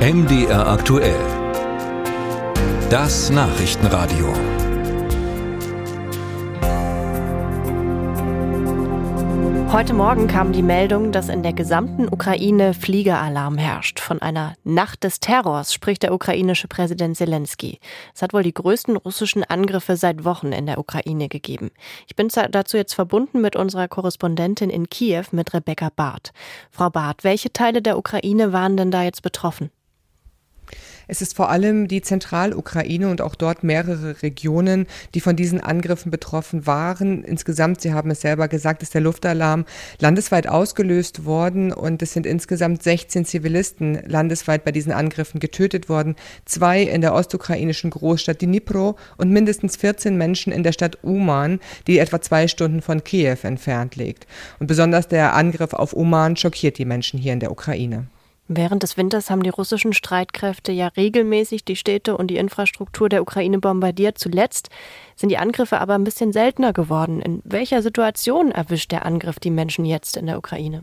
MDR aktuell. Das Nachrichtenradio. Heute Morgen kam die Meldung, dass in der gesamten Ukraine Fliegeralarm herrscht. Von einer Nacht des Terrors spricht der ukrainische Präsident Zelensky. Es hat wohl die größten russischen Angriffe seit Wochen in der Ukraine gegeben. Ich bin dazu jetzt verbunden mit unserer Korrespondentin in Kiew, mit Rebecca Barth. Frau Barth, welche Teile der Ukraine waren denn da jetzt betroffen? Es ist vor allem die Zentralukraine und auch dort mehrere Regionen, die von diesen Angriffen betroffen waren. Insgesamt, Sie haben es selber gesagt, ist der Luftalarm landesweit ausgelöst worden und es sind insgesamt 16 Zivilisten landesweit bei diesen Angriffen getötet worden. Zwei in der ostukrainischen Großstadt Dnipro und mindestens 14 Menschen in der Stadt Uman, die etwa zwei Stunden von Kiew entfernt liegt. Und besonders der Angriff auf Uman schockiert die Menschen hier in der Ukraine. Während des Winters haben die russischen Streitkräfte ja regelmäßig die Städte und die Infrastruktur der Ukraine bombardiert. Zuletzt sind die Angriffe aber ein bisschen seltener geworden. In welcher Situation erwischt der Angriff die Menschen jetzt in der Ukraine?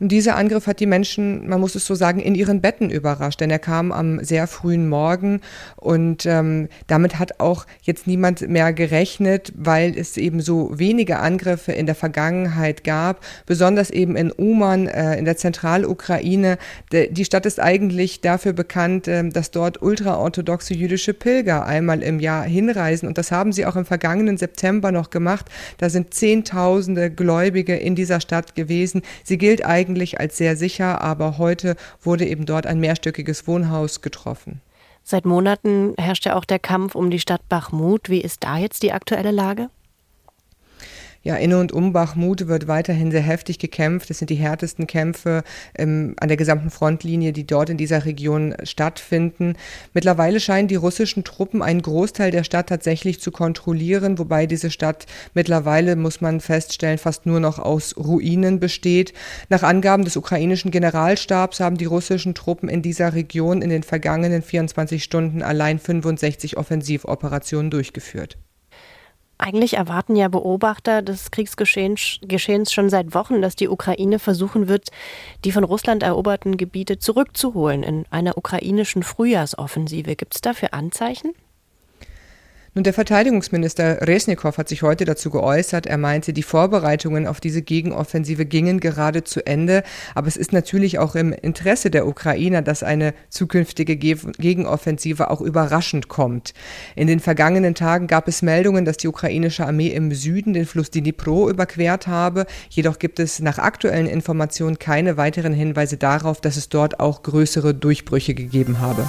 Und dieser Angriff hat die Menschen, man muss es so sagen, in ihren Betten überrascht, denn er kam am sehr frühen Morgen und ähm, damit hat auch jetzt niemand mehr gerechnet, weil es eben so wenige Angriffe in der Vergangenheit gab, besonders eben in Uman äh, in der Zentralukraine. Die Stadt ist eigentlich dafür bekannt, äh, dass dort ultraorthodoxe jüdische Pilger einmal im Jahr hinreisen und das haben sie auch im vergangenen September noch gemacht. Da sind Zehntausende Gläubige in dieser Stadt gewesen. Sie gilt eigentlich eigentlich als sehr sicher, aber heute wurde eben dort ein mehrstöckiges Wohnhaus getroffen. Seit Monaten herrscht ja auch der Kampf um die Stadt Bachmut. Wie ist da jetzt die aktuelle Lage? Ja, in und um Bachmut wird weiterhin sehr heftig gekämpft. Es sind die härtesten Kämpfe ähm, an der gesamten Frontlinie, die dort in dieser Region stattfinden. Mittlerweile scheinen die russischen Truppen einen Großteil der Stadt tatsächlich zu kontrollieren, wobei diese Stadt mittlerweile, muss man feststellen, fast nur noch aus Ruinen besteht. Nach Angaben des ukrainischen Generalstabs haben die russischen Truppen in dieser Region in den vergangenen 24 Stunden allein 65 Offensivoperationen durchgeführt. Eigentlich erwarten ja Beobachter des Kriegsgeschehens schon seit Wochen, dass die Ukraine versuchen wird, die von Russland eroberten Gebiete zurückzuholen in einer ukrainischen Frühjahrsoffensive. Gibt es dafür Anzeichen? Nun, der Verteidigungsminister Resnikow hat sich heute dazu geäußert. Er meinte, die Vorbereitungen auf diese Gegenoffensive gingen gerade zu Ende. Aber es ist natürlich auch im Interesse der Ukrainer, dass eine zukünftige Gegenoffensive auch überraschend kommt. In den vergangenen Tagen gab es Meldungen, dass die ukrainische Armee im Süden den Fluss Dnipro überquert habe. Jedoch gibt es nach aktuellen Informationen keine weiteren Hinweise darauf, dass es dort auch größere Durchbrüche gegeben habe.